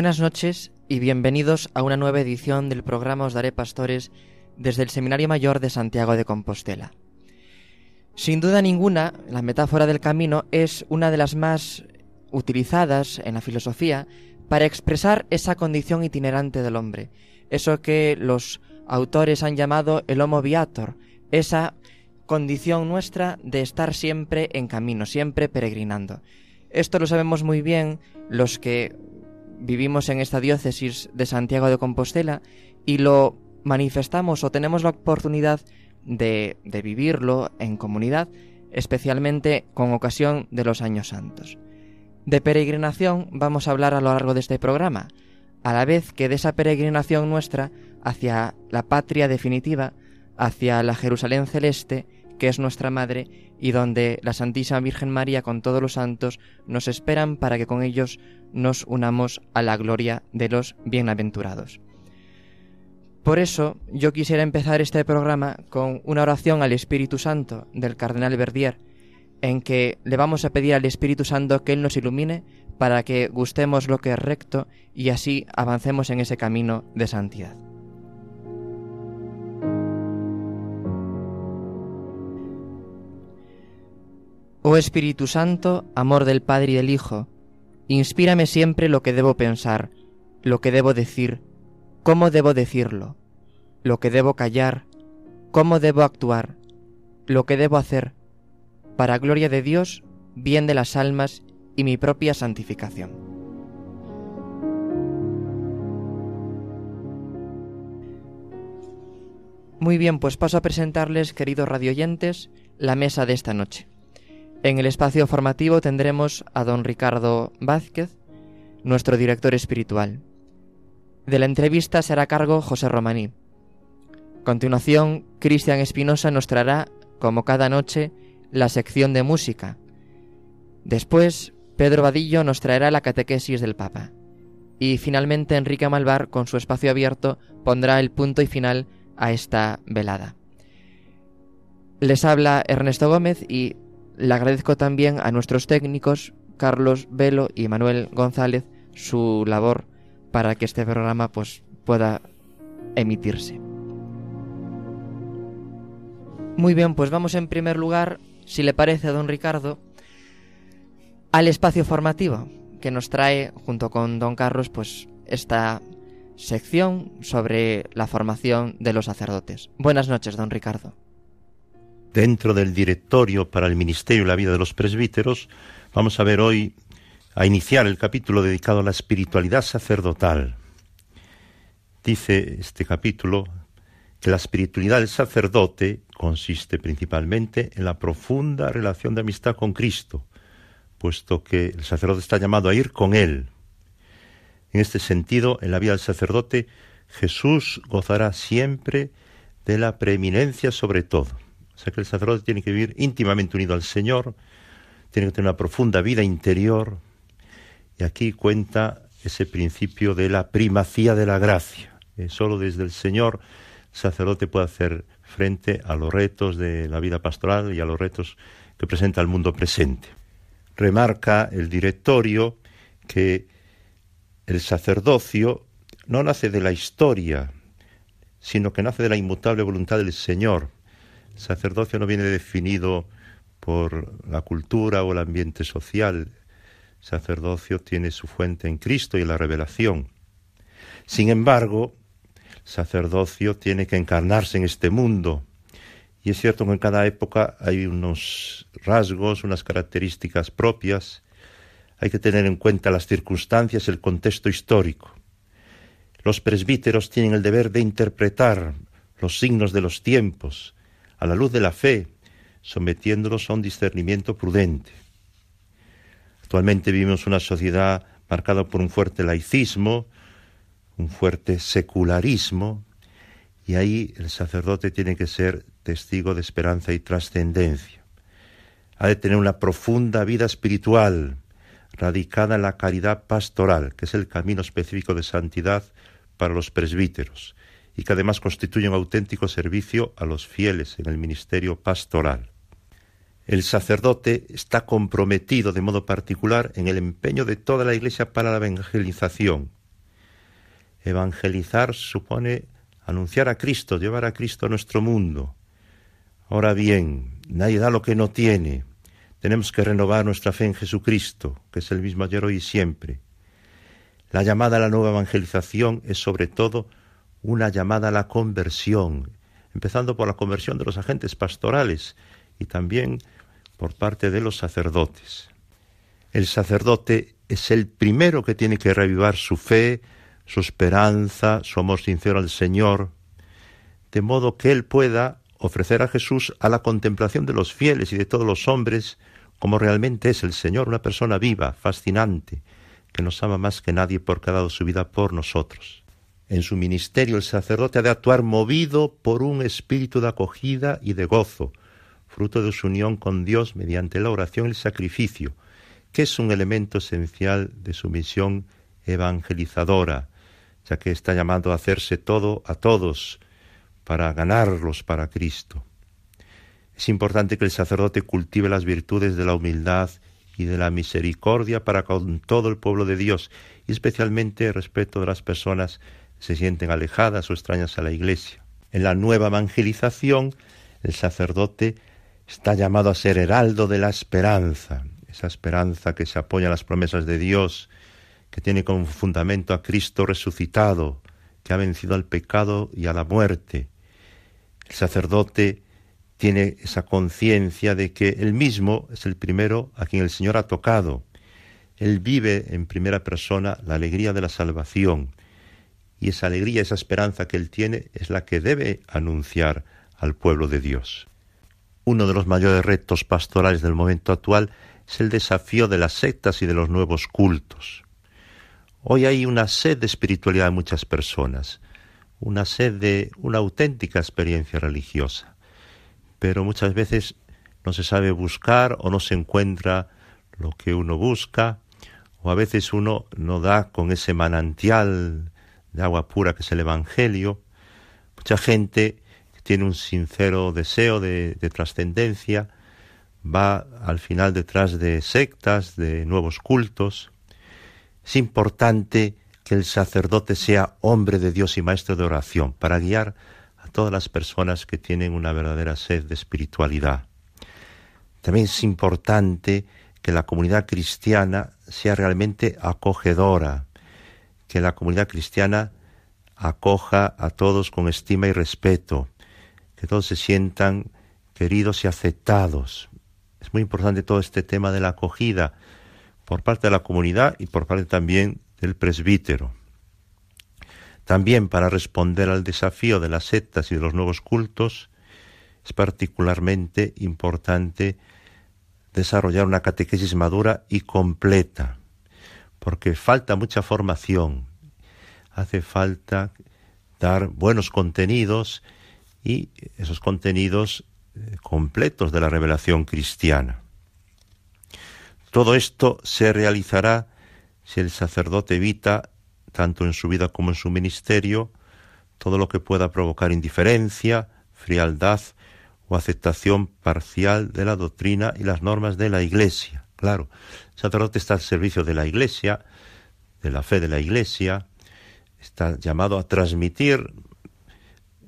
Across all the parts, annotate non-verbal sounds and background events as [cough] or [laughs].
Buenas noches y bienvenidos a una nueva edición del programa Os Daré Pastores desde el Seminario Mayor de Santiago de Compostela. Sin duda ninguna, la metáfora del camino es una de las más utilizadas en la filosofía para expresar esa condición itinerante del hombre, eso que los autores han llamado el homo viator, esa condición nuestra de estar siempre en camino, siempre peregrinando. Esto lo sabemos muy bien los que vivimos en esta diócesis de Santiago de Compostela y lo manifestamos o tenemos la oportunidad de, vivirlo en comunidad, especialmente con ocasión de los años santos. De peregrinación vamos a hablar a lo largo de este programa, a la vez que de esa peregrinación nuestra hacia la patria definitiva, hacia la Jerusalén celeste, que es nuestra madre y donde la Santísima Virgen María con todos los santos nos esperan para que con ellos nos unamos a la gloria de los bienaventurados. Por eso yo quisiera empezar este programa con una oración al Espíritu Santo del Cardenal Verdier, en que le vamos a pedir al Espíritu Santo que Él nos ilumine para que gustemos lo que es recto y así avancemos en ese camino de santidad. Oh Espíritu Santo, amor del Padre y del Hijo, inspírame siempre lo que debo pensar, lo que debo decir, cómo debo decirlo, lo que debo callar, cómo debo actuar, lo que debo hacer, para gloria de Dios, bien de las almas y mi propia santificación. Muy bien, pues paso a presentarles, queridos radioyentes, la mesa de esta noche. En el espacio formativo tendremos a don Ricardo Vázquez, nuestro director espiritual. De la entrevista será cargo José Romaní. A continuación, Cristian Espinosa nos traerá, como cada noche, la sección de música. Después, Pedro Vadillo nos traerá la catequesis del Papa. Y finalmente, Enrique Malvar, con su espacio abierto, pondrá el punto y final a esta velada. Les habla Ernesto Gómez y le agradezco también a nuestros técnicos, Carlos Velo y Manuel González, su labor para que este programa pues, pueda emitirse. Muy bien, pues vamos en primer lugar, si le parece a don Ricardo, al espacio formativo que nos trae junto con don Carlos pues esta sección sobre la formación de los sacerdotes. Buenas noches, don Ricardo dentro del directorio para el ministerio y la vida de los presbíteros, vamos a ver hoy, a iniciar el capítulo dedicado a la espiritualidad sacerdotal. Dice este capítulo que la espiritualidad del sacerdote consiste principalmente en la profunda relación de amistad con Cristo, puesto que el sacerdote está llamado a ir con Él. En este sentido, en la vida del sacerdote, Jesús gozará siempre de la preeminencia sobre todo. O sea que el sacerdote tiene que vivir íntimamente unido al Señor, tiene que tener una profunda vida interior. Y aquí cuenta ese principio de la primacía de la gracia. Solo desde el Señor el sacerdote puede hacer frente a los retos de la vida pastoral y a los retos que presenta el mundo presente. Remarca el directorio que el sacerdocio no nace de la historia, sino que nace de la inmutable voluntad del Señor sacerdocio no viene definido por la cultura o el ambiente social. sacerdocio tiene su fuente en Cristo y en la revelación. Sin embargo, sacerdocio tiene que encarnarse en este mundo. Y es cierto que en cada época hay unos rasgos, unas características propias. Hay que tener en cuenta las circunstancias, el contexto histórico. Los presbíteros tienen el deber de interpretar los signos de los tiempos, a la luz de la fe, sometiéndolos a un discernimiento prudente. Actualmente vivimos una sociedad marcado por un fuerte laicismo, un fuerte secularismo, y ahí el sacerdote tiene que ser testigo de esperanza y trascendencia. Ha de tener una profunda vida espiritual, radicada en la caridad pastoral, que es el camino específico de santidad para los presbíteros, y que además constituye un auténtico servicio a los fieles en el ministerio pastoral. El sacerdote está comprometido de modo particular en el empeño de toda la Iglesia para la evangelización. Evangelizar supone anunciar a Cristo, llevar a Cristo a nuestro mundo. Ahora bien, nadie da lo que no tiene. Tenemos que renovar nuestra fe en Jesucristo, que es el mismo ayer, hoy y siempre. La llamada a la nueva evangelización es sobre todo una llamada a la conversión, empezando por la conversión de los agentes pastorales y también por parte de los sacerdotes. El sacerdote es el primero que tiene que revivar su fe, su esperanza, su amor sincero al Señor, de modo que Él pueda ofrecer a Jesús a la contemplación de los fieles y de todos los hombres como realmente es el Señor, una persona viva, fascinante, que nos ama más que nadie porque ha dado su vida por nosotros. En su ministerio el sacerdote ha de actuar movido por un espíritu de acogida y de gozo, fruto de su unión con Dios mediante la oración y el sacrificio, que es un elemento esencial de su misión evangelizadora, ya que está llamado a hacerse todo a todos para ganarlos para Cristo. Es importante que el sacerdote cultive las virtudes de la humildad y de la misericordia para con todo el pueblo de Dios, y especialmente respeto de las personas se sienten alejadas o extrañas a la Iglesia. En la nueva evangelización, el sacerdote está llamado a ser heraldo de la esperanza, esa esperanza que se apoya en las promesas de Dios, que tiene como fundamento a Cristo resucitado, que ha vencido al pecado y a la muerte. El sacerdote tiene esa conciencia de que él mismo es el primero a quien el Señor ha tocado. Él vive en primera persona la alegría de la salvación y esa alegría, esa esperanza que él tiene es la que debe anunciar al pueblo de Dios. Uno de los mayores retos pastorales del momento actual es el desafío de las sectas y de los nuevos cultos. Hoy hay una sed de espiritualidad en muchas personas, una sed de una auténtica experiencia religiosa, pero muchas veces no se sabe buscar o no se encuentra lo que uno busca, o a veces uno no da con ese manantial de agua pura que es el Evangelio. Mucha gente tiene un sincero deseo de, de trascendencia, va al final detrás de sectas, de nuevos cultos, es importante que el sacerdote sea hombre de Dios y maestro de oración para guiar a todas las personas que tienen una verdadera sed de espiritualidad. También es importante que la comunidad cristiana sea realmente acogedora, que la comunidad cristiana acoja a todos con estima y respeto, que todos se sientan queridos y aceptados. Es muy importante todo este tema de la acogida, por parte de la comunidad y por parte también del presbítero. También para responder al desafío de las sectas y de los nuevos cultos, es particularmente importante desarrollar una catequesis madura y completa, porque falta mucha formación, hace falta dar buenos contenidos y esos contenidos eh, completos de la revelación cristiana. Todo esto se realizará si el sacerdote evita, tanto en su vida como en su ministerio, todo lo que pueda provocar indiferencia, frialdad o aceptación parcial de la doctrina y las normas de la Iglesia. Claro, el sacerdote está al servicio de la Iglesia, de la fe de la Iglesia, está llamado a transmitir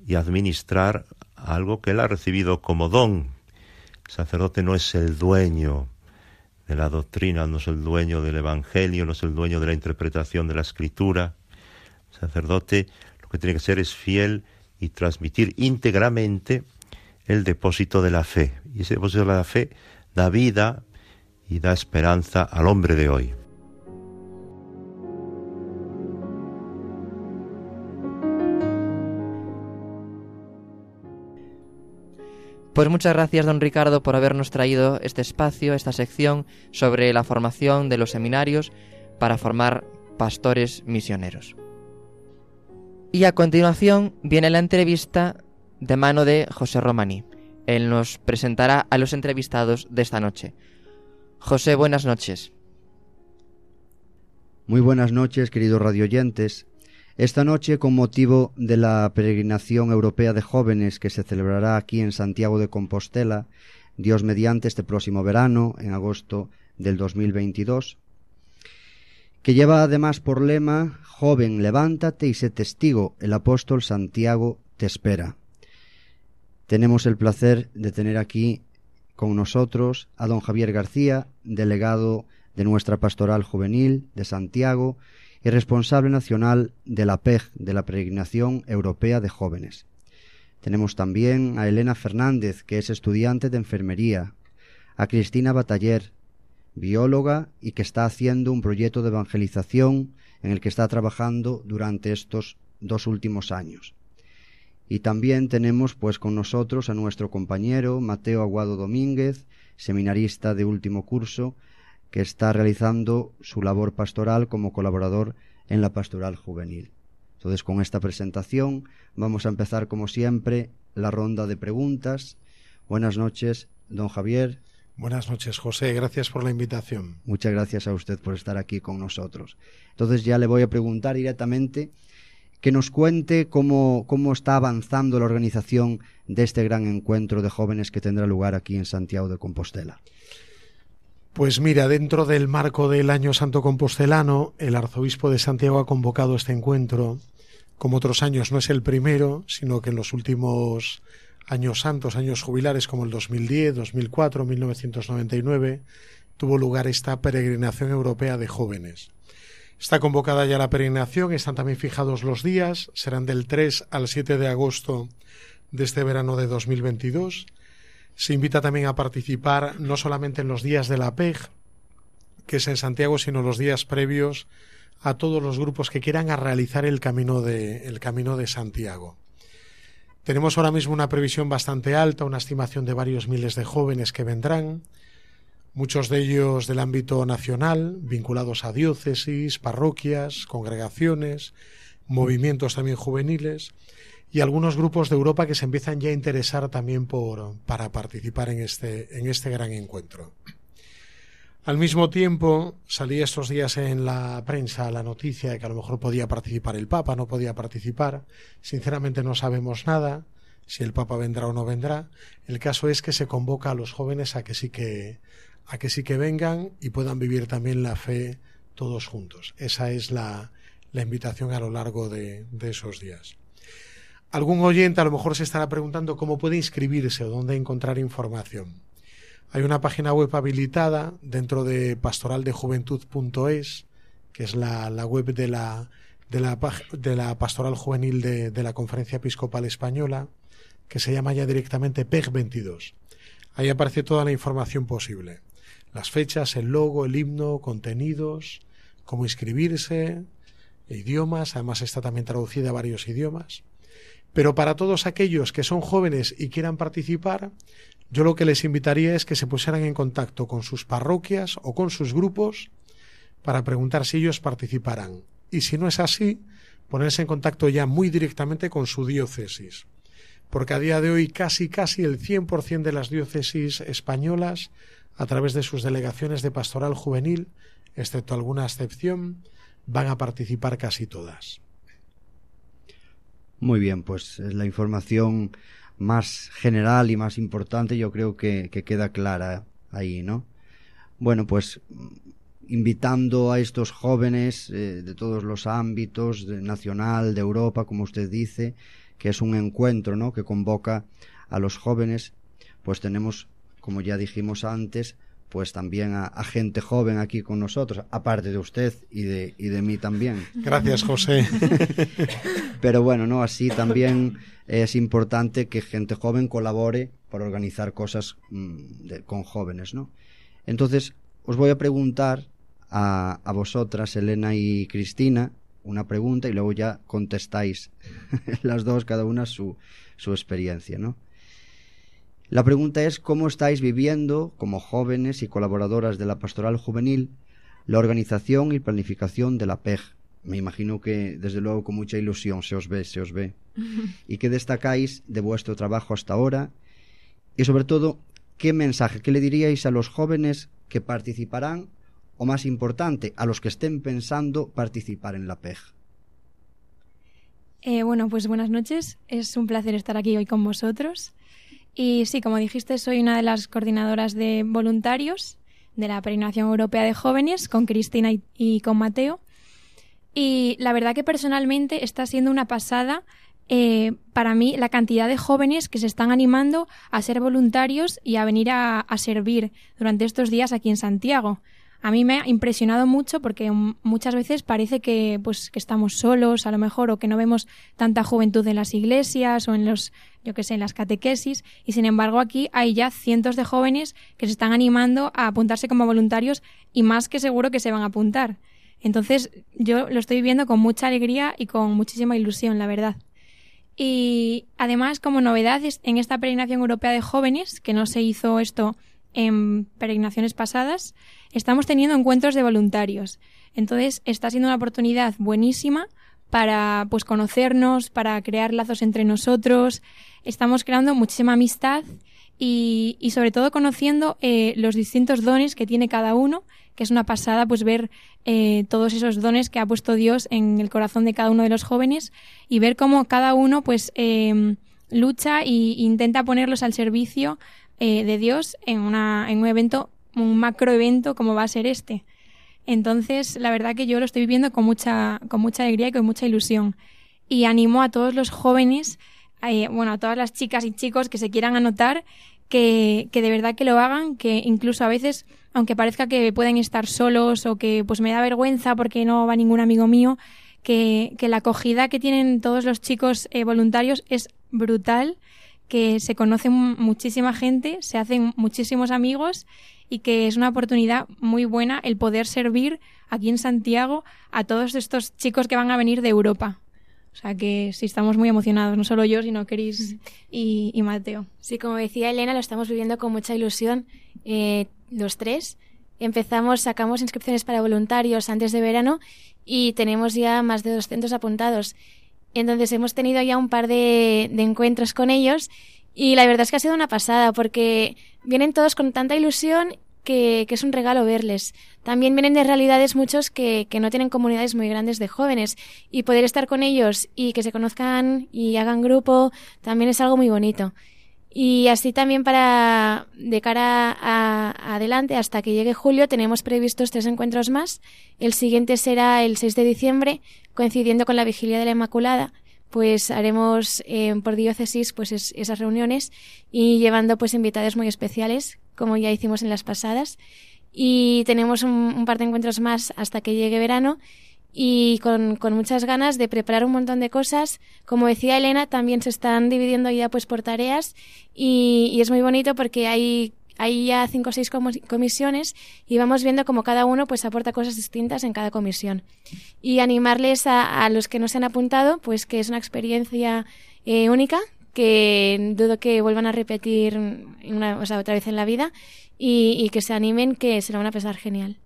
y administrar algo que él ha recibido como don. El sacerdote no es el dueño de la doctrina, no es el dueño del Evangelio, no es el dueño de la interpretación de la Escritura. El sacerdote lo que tiene que ser es fiel y transmitir íntegramente el depósito de la fe. Y ese depósito de la fe da vida y da esperanza al hombre de hoy. Pues muchas gracias, don Ricardo, por habernos traído este espacio, esta sección sobre la formación de los seminarios, para formar pastores misioneros. Y a continuación viene la entrevista de mano de José Romaní. Él nos presentará a los entrevistados de esta noche. José, buenas noches. Muy buenas noches, queridos radioyentes. Esta noche, con motivo de la peregrinación europea de jóvenes que se celebrará aquí en Santiago de Compostela, Dios mediante este próximo verano, en agosto del 2022, que lleva además por lema Joven, levántate y sé testigo, el apóstol Santiago te espera. Tenemos el placer de tener aquí con nosotros a don Javier García, delegado de nuestra pastoral juvenil de Santiago y responsable nacional de la PEG, de la Peregrinación Europea de Jóvenes. Tenemos también a Elena Fernández, que es estudiante de enfermería, a Cristina Bataller, bióloga y que está haciendo un proyecto de evangelización en el que está trabajando durante estos dos últimos años. Y también tenemos pues con nosotros a nuestro compañero Mateo Aguado Domínguez, seminarista de último curso, que está realizando su labor pastoral como colaborador en la pastoral juvenil. Entonces, con esta presentación vamos a empezar, como siempre, la ronda de preguntas. Buenas noches, don Javier. Buenas noches, José. Gracias por la invitación. Muchas gracias a usted por estar aquí con nosotros. Entonces, ya le voy a preguntar directamente que nos cuente cómo, cómo está avanzando la organización de este gran encuentro de jóvenes que tendrá lugar aquí en Santiago de Compostela. Pues mira, dentro del marco del Año Santo Compostelano, el arzobispo de Santiago ha convocado este encuentro como otros años, no es el primero, sino que en los últimos años santos, años jubilares como el 2010, 2004, 1999, tuvo lugar esta peregrinación europea de jóvenes. Está convocada ya la peregrinación, están también fijados los días, serán del 3 al 7 de agosto de este verano de 2022. Se invita también a participar no solamente en los días de la PEG, que es en Santiago, sino los días previos a todos los grupos que quieran a realizar el camino de, el camino de Santiago. Tenemos ahora mismo una previsión bastante alta, una estimación de varios miles de jóvenes que vendrán, muchos de ellos del ámbito nacional, vinculados a diócesis, parroquias, congregaciones, movimientos también juveniles y algunos grupos de Europa que se empiezan ya a interesar también por, para participar en este, en este gran encuentro. Al mismo tiempo, salía estos días en la prensa la noticia de que a lo mejor podía participar el Papa, no podía participar. Sinceramente no sabemos nada, si el Papa vendrá o no vendrá. El caso es que se convoca a los jóvenes a que sí que, a que sí que vengan y puedan vivir también la fe todos juntos. Esa es la, invitación a lo largo de, esos días. Algún oyente a lo mejor se estará preguntando cómo puede inscribirse o dónde encontrar información. Hay una página web habilitada dentro de pastoraldejuventud.es, que es la, la web de la, de la, de la pastoral juvenil de, de, la Conferencia Episcopal Española, que se llama ya directamente PEG 22. Ahí aparece toda la información posible. Las fechas, el logo, el himno, contenidos, cómo inscribirse, idiomas, además está también traducida a varios idiomas. Pero para todos aquellos que son jóvenes y quieran participar, yo lo que les invitaría es que se pusieran en contacto con sus parroquias o con sus grupos para preguntar si ellos participarán. Y si no es así, ponerse en contacto ya muy directamente con su diócesis. Porque a día de hoy casi casi el 100% de las diócesis españolas, a través de sus delegaciones de pastoral juvenil, excepto alguna excepción, van a participar casi todas. Muy bien, pues la información más general y más importante yo creo que, que queda clara ahí, ¿no? Bueno, pues invitando a estos jóvenes eh, de todos los ámbitos, de nacional, de Europa, como usted dice, que es un encuentro, ¿no? Que convoca a los jóvenes, pues tenemos, como ya dijimos antes, pues también a, a, gente joven aquí con nosotros, aparte de usted y de, y de mí también. Gracias, José. [laughs] Pero bueno, no, así también es importante que gente joven colabore para organizar cosas mmm, de, con jóvenes, ¿no? Entonces, os voy a preguntar a, a vosotras, Elena y Cristina, una pregunta y luego ya contestáis [laughs] las dos, cada una su, su experiencia, ¿no? La pregunta es cómo estáis viviendo como jóvenes y colaboradoras de la pastoral juvenil la organización y planificación de la PEG. Me imagino que, desde luego, con mucha ilusión se os ve, se os ve. [laughs] ¿Y qué destacáis de vuestro trabajo hasta ahora? Y sobre todo, ¿qué mensaje, qué le diríais a los jóvenes que participarán o más importante, a los que estén pensando participar en la PEG? Eh, bueno, pues buenas noches. Es un placer estar aquí hoy con vosotros. Y sí, como dijiste, soy una de las coordinadoras de voluntarios de la Peregrinación Europea de Jóvenes con Cristina y, con Mateo. Y la verdad que personalmente está siendo una pasada eh, para mí la cantidad de jóvenes que se están animando a ser voluntarios y a venir a servir durante estos días aquí en Santiago a mí me ha impresionado mucho porque muchas veces parece que pues que estamos solos a lo mejor o que no vemos tanta juventud en las iglesias o en los yo que sé en las catequesis. Y sin embargo aquí hay ya cientos de jóvenes que se están animando a apuntarse como voluntarios y más que seguro que se van a apuntar. Entonces yo lo estoy viendo con mucha alegría y con muchísima ilusión la verdad. Y además como novedad en esta peregrinación europea de jóvenes que no se hizo esto en peregrinaciones pasadas, estamos teniendo encuentros de voluntarios. Entonces, está siendo una oportunidad buenísima para pues conocernos, para crear lazos entre nosotros. Estamos creando muchísima amistad y, y sobre todo conociendo eh, los distintos dones que tiene cada uno, que es una pasada pues ver eh, todos esos dones que ha puesto Dios en el corazón de cada uno de los jóvenes y ver cómo cada uno pues eh, lucha e intenta ponerlos al servicio eh, de Dios en, una, en un evento, un macro evento como va a ser este. Entonces, la verdad que yo lo estoy viviendo con mucha, con mucha alegría y con mucha ilusión. Y animo a todos los jóvenes, eh, bueno, a todas las chicas y chicos que se quieran anotar, que, que de verdad que lo hagan, que incluso a veces, aunque parezca que pueden estar solos o que pues me da vergüenza porque no va ningún amigo mío, que, la acogida que tienen todos los chicos eh, voluntarios es brutal que se conoce muchísima gente, se hacen muchísimos amigos y que es una oportunidad muy buena el poder servir aquí en Santiago a todos estos chicos que van a venir de Europa. O sea que sí estamos muy emocionados, no solo yo, sino Cris y, Mateo. Sí, como decía Elena, lo estamos viviendo con mucha ilusión eh, los tres. Empezamos, sacamos inscripciones para voluntarios antes de verano y tenemos ya más de 200 apuntados. Entonces hemos tenido ya un par de, encuentros con ellos y la verdad es que ha sido una pasada porque vienen todos con tanta ilusión que, es un regalo verles. También vienen de realidades muchos que, que, no tienen comunidades muy grandes de jóvenes y poder estar con ellos y que se conozcan y hagan grupo también es algo muy bonito. Y así también para de cara a, adelante, hasta que llegue julio, tenemos previstos tres encuentros más. El siguiente será el 6 de diciembre, coincidiendo con la vigilia de la Inmaculada. Pues haremos eh, por diócesis pues esas reuniones y llevando pues invitados muy especiales, como ya hicimos en las pasadas. Y tenemos un par de encuentros más hasta que llegue verano y con, con, muchas ganas de preparar un montón de cosas. Como decía Elena, también se están dividiendo ya pues por tareas y, y es muy bonito porque hay, hay ya cinco o seis comisiones y vamos viendo cómo cada uno pues aporta cosas distintas en cada comisión. Y animarles a, a los que no se han apuntado, pues que es una experiencia eh, única que dudo que vuelvan a repetir una, o sea, otra vez en la vida y, y que se animen que será una pesar genial.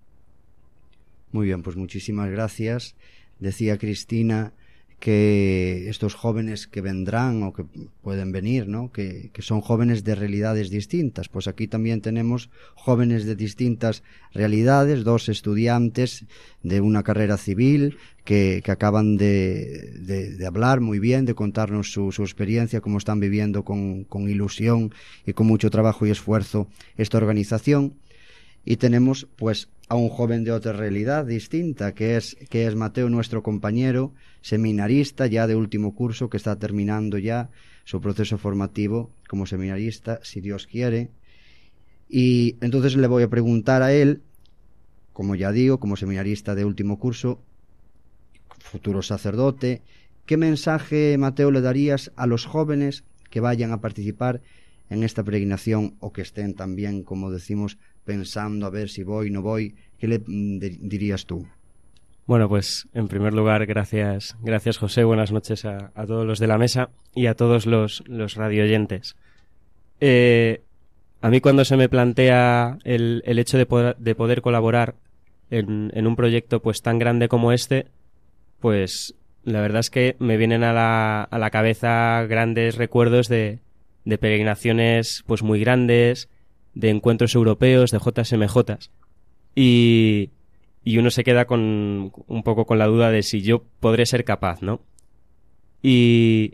Muy bien, pues muchísimas gracias. Decía Cristina que estos jóvenes que vendrán o que pueden venir, ¿no? Que, que, son jóvenes de realidades distintas. Pues aquí también tenemos jóvenes de distintas realidades, dos estudiantes de una carrera civil que, que acaban de, de, hablar muy bien, de contarnos su, su experiencia, cómo están viviendo con, con ilusión y con mucho trabajo y esfuerzo esta organización. Y tenemos pues a un joven de otra realidad distinta, que es, que es Mateo, nuestro compañero, seminarista ya de último curso, que está terminando ya su proceso formativo como seminarista, si Dios quiere. Y entonces le voy a preguntar a él, como ya digo, como seminarista de último curso, futuro sacerdote, ¿qué mensaje, Mateo, le darías a los jóvenes que vayan a participar en esta peregrinación o que estén también, como decimos, pensando a ver si voy, no voy, ¿qué le mm, dirías tú? Bueno, pues en primer lugar, gracias, gracias José, buenas noches a, todos los de la mesa y a todos los, los radioyentes. Eh, a mí cuando se me plantea el, el hecho de poder, de poder, colaborar en, un proyecto pues tan grande como este, pues la verdad es que me vienen a la, a la cabeza grandes recuerdos de, de peregrinaciones pues muy grandes, de encuentros europeos, de JSMJ. Y, y uno se queda con un poco con la duda de si yo podré ser capaz, ¿no? Y,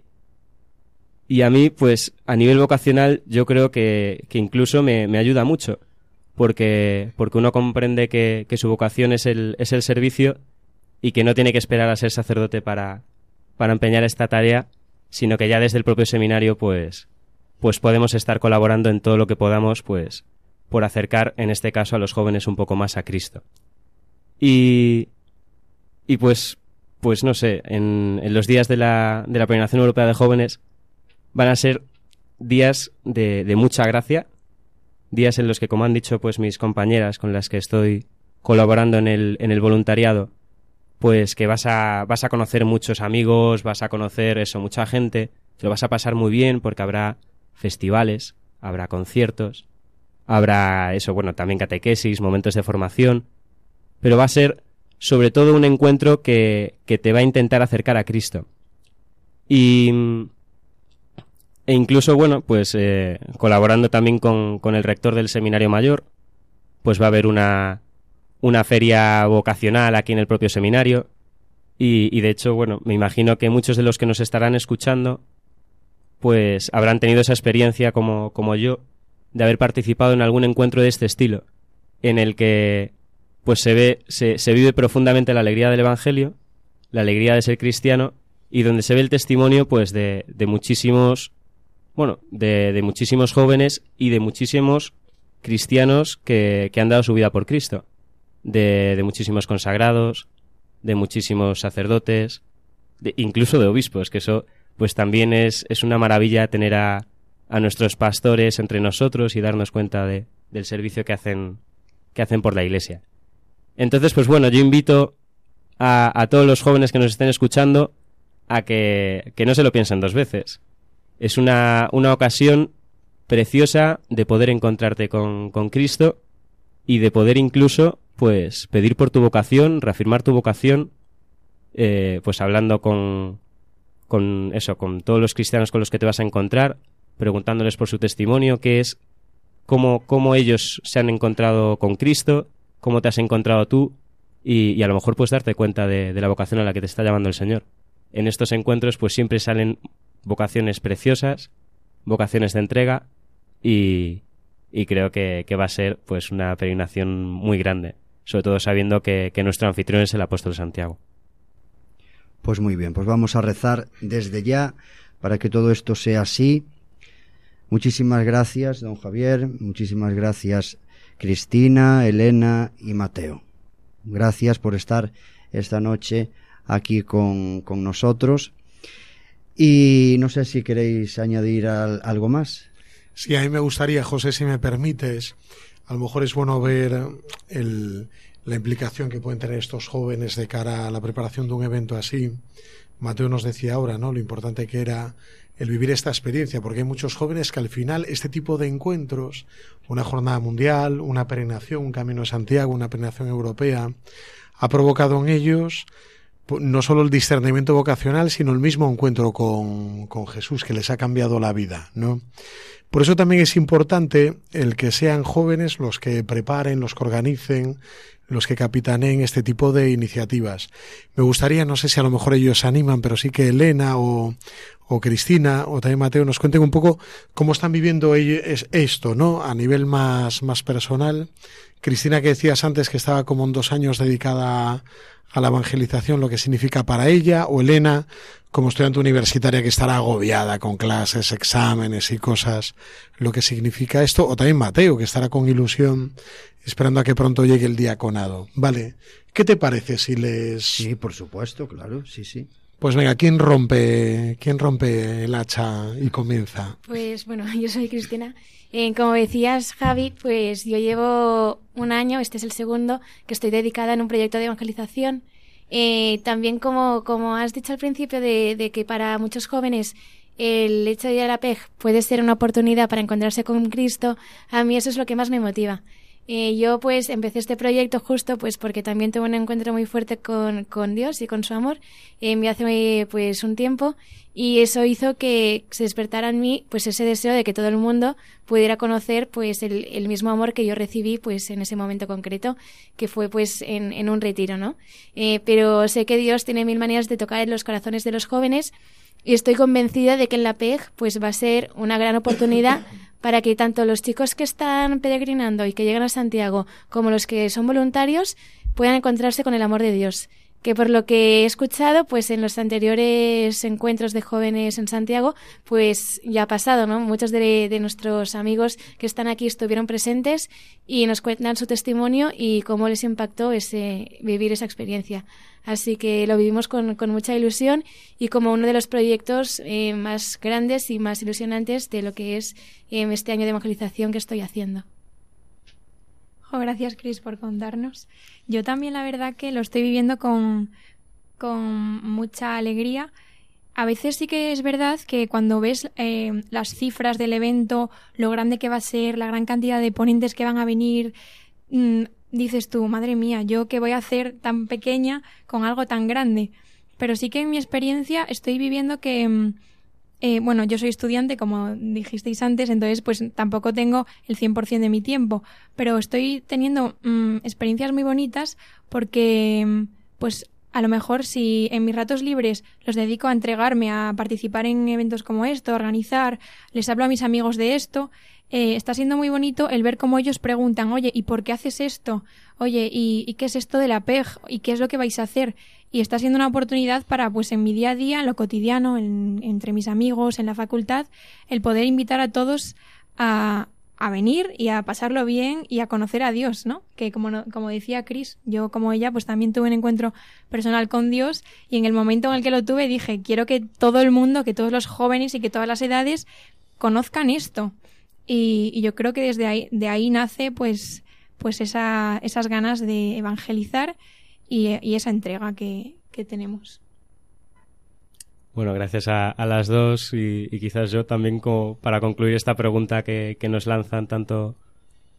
y a mí, pues, a nivel vocacional, yo creo que, que incluso me, me, ayuda mucho, porque, porque uno comprende que, que, su vocación es el, es el servicio y que no tiene que esperar a ser sacerdote para, para empeñar esta tarea, sino que ya desde el propio seminario, pues, pues podemos estar colaborando en todo lo que podamos, pues, por acercar, en este caso, a los jóvenes un poco más a Cristo. Y, y pues, pues no sé, en, en los días de la, de la Peregrinación Europea de Jóvenes van a ser días de, de, mucha gracia, días en los que, como han dicho pues mis compañeras con las que estoy colaborando en el, en el voluntariado, pues que vas a, vas a conocer muchos amigos, vas a conocer eso, mucha gente, te lo vas a pasar muy bien porque habrá festivales, habrá conciertos, habrá eso, bueno, también catequesis, momentos de formación, pero va a ser sobre todo un encuentro que, que te va a intentar acercar a Cristo. Y, e incluso, bueno, pues eh, colaborando también con, con, el rector del Seminario Mayor, pues va a haber una, una feria vocacional aquí en el propio seminario. Y, y, de hecho, bueno, me imagino que muchos de los que nos estarán escuchando, pues habrán tenido esa experiencia como, como yo, de haber participado en algún encuentro de este estilo, en el que pues se ve, se, se vive profundamente la alegría del Evangelio, la alegría de ser cristiano, y donde se ve el testimonio, pues, de, de muchísimos, bueno, de, de, muchísimos jóvenes y de muchísimos cristianos que, que han dado su vida por Cristo, de, de muchísimos consagrados, de muchísimos sacerdotes, incluso de obispos, que eso, pues, también es, es una maravilla tener a, a nuestros pastores entre nosotros y darnos cuenta de, del servicio que hacen, que hacen por la Iglesia. Entonces, pues bueno, yo invito a, a todos los jóvenes que nos estén escuchando a que, que no se lo piensen dos veces. Es una, una ocasión preciosa de poder encontrarte con, con Cristo y de poder incluso pues pedir por tu vocación, reafirmar tu vocación, eh, pues hablando con, con eso, con todos los cristianos con los que te vas a encontrar, preguntándoles por su testimonio, qué es, cómo, cómo ellos se han encontrado con Cristo, cómo te has encontrado tú y, a lo mejor puedes darte cuenta de, la vocación a la que te está llamando el Señor. En estos encuentros pues siempre salen vocaciones preciosas, vocaciones de entrega y, y creo que, va a ser pues una peregrinación muy grande, sobre todo sabiendo que nuestro anfitrión es el apóstol Santiago. Pues muy bien, pues vamos a rezar desde ya para que todo esto sea así. Muchísimas gracias, don Javier, muchísimas gracias, Cristina, Elena y Mateo. Gracias por estar esta noche aquí con, con nosotros. Y no sé si queréis añadir al, algo más. Sí, a mí me gustaría, José, si me permites, a lo mejor es bueno ver el, la implicación que pueden tener estos jóvenes de cara a la preparación de un evento así. Mateo nos decía ahora, ¿no? Lo importante que era el vivir esta experiencia, porque hay muchos jóvenes que al final este tipo de encuentros, una jornada mundial, una peregrinación, un camino de Santiago, una peregrinación europea, ha provocado en ellos no solo el discernimiento vocacional, sino el mismo encuentro con, con Jesús, que les ha cambiado la vida, ¿no? Por eso también es importante el que sean jóvenes los que preparen, los que organicen, los que capitaneen este tipo de iniciativas. Me gustaría, no sé si a lo mejor ellos se animan, pero sí que Elena o, o Cristina o también Mateo nos cuenten un poco cómo están viviendo ellos esto, ¿no? A nivel más, más personal. Cristina, que decías antes que estaba como en dos años dedicada a la evangelización, lo que significa para ella, o Elena, como estudiante universitaria que estará agobiada con clases, exámenes y cosas, lo que significa esto, o también Mateo, que estará con ilusión esperando a que pronto llegue el diaconado. Vale, ¿qué te parece si les... Sí, por supuesto, claro, sí, sí. Pues venga, ¿quién rompe, quién rompe el hacha y comienza? Pues bueno, [laughs] yo soy Cristina. Eh, como decías, Javi, pues yo llevo un año, este es el segundo, que estoy dedicada en un proyecto de evangelización. Eh, también como, como has dicho al principio de, de, que para muchos jóvenes el hecho de ir a la PEG puede ser una oportunidad para encontrarse con Cristo, a mí eso es lo que más me motiva. Eh, yo pues empecé este proyecto justo pues porque también tuve un encuentro muy fuerte con, con Dios y con su amor eh, hace pues un tiempo y eso hizo que se despertara en mí pues ese deseo de que todo el mundo pudiera conocer pues el, el mismo amor que yo recibí pues en ese momento concreto que fue pues en, en un retiro no eh, pero sé que Dios tiene mil maneras de tocar en los corazones de los jóvenes y estoy convencida de que en la PEG pues va a ser una gran oportunidad para que tanto los chicos que están peregrinando y que llegan a Santiago como los que son voluntarios puedan encontrarse con el amor de Dios que por lo que he escuchado, pues en los anteriores encuentros de jóvenes en Santiago, pues ya ha pasado, ¿no? Muchos de, nuestros amigos que están aquí estuvieron presentes y nos cuentan su testimonio y cómo les impactó ese vivir esa experiencia. Así que lo vivimos con, mucha ilusión y como uno de los proyectos eh, más grandes y más ilusionantes de lo que es eh, este año de evangelización que estoy haciendo. Gracias, Cris, por contarnos. Yo también, la verdad, que lo estoy viviendo con, con mucha alegría. A veces sí que es verdad que cuando ves eh, las cifras del evento, lo grande que va a ser, la gran cantidad de ponentes que van a venir, mm, dices tú, madre mía, yo qué voy a hacer tan pequeña con algo tan grande. Pero sí que en mi experiencia estoy viviendo que mm, eh, bueno, yo soy estudiante, como dijisteis antes, entonces pues tampoco tengo el 100% de mi tiempo, pero estoy teniendo mm, experiencias muy bonitas porque pues a lo mejor si en mis ratos libres los dedico a entregarme, a participar en eventos como esto, a organizar, les hablo a mis amigos de esto, eh, está siendo muy bonito el ver cómo ellos preguntan, oye, ¿y por qué haces esto? Oye, ¿y, ¿y, qué es esto de la PEG? ¿Y qué es lo que vais a hacer? y está siendo una oportunidad para, pues en mi día a día, en lo cotidiano, entre mis amigos, en la facultad, el poder invitar a todos a, a venir y a pasarlo bien y a conocer a Dios, ¿no? Que como, como decía Cris, yo como ella, pues también tuve un encuentro personal con Dios y en el momento en el que lo tuve dije, quiero que todo el mundo, que todos los jóvenes y que todas las edades conozcan esto. Y, yo creo que desde ahí, de ahí nace, pues, pues esa, esas ganas de evangelizar y, esa entrega que, tenemos. Bueno, gracias a, las dos y, quizás yo también como para concluir esta pregunta que, nos lanzan tanto,